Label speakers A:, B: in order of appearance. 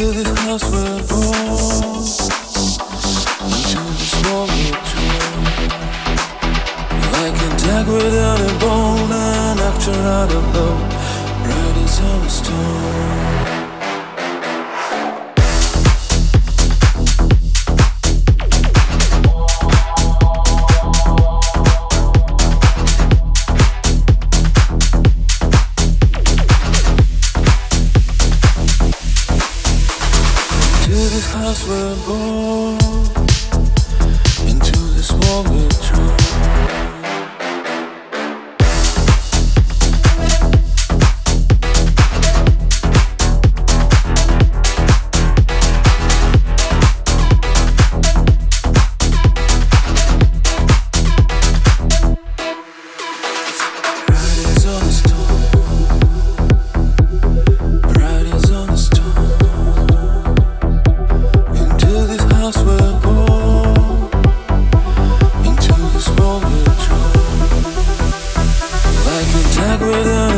A: This house we're born, into Like a dagger without a bone, an actor out of love, bright as a stone. us were born into this moment. Stuck with them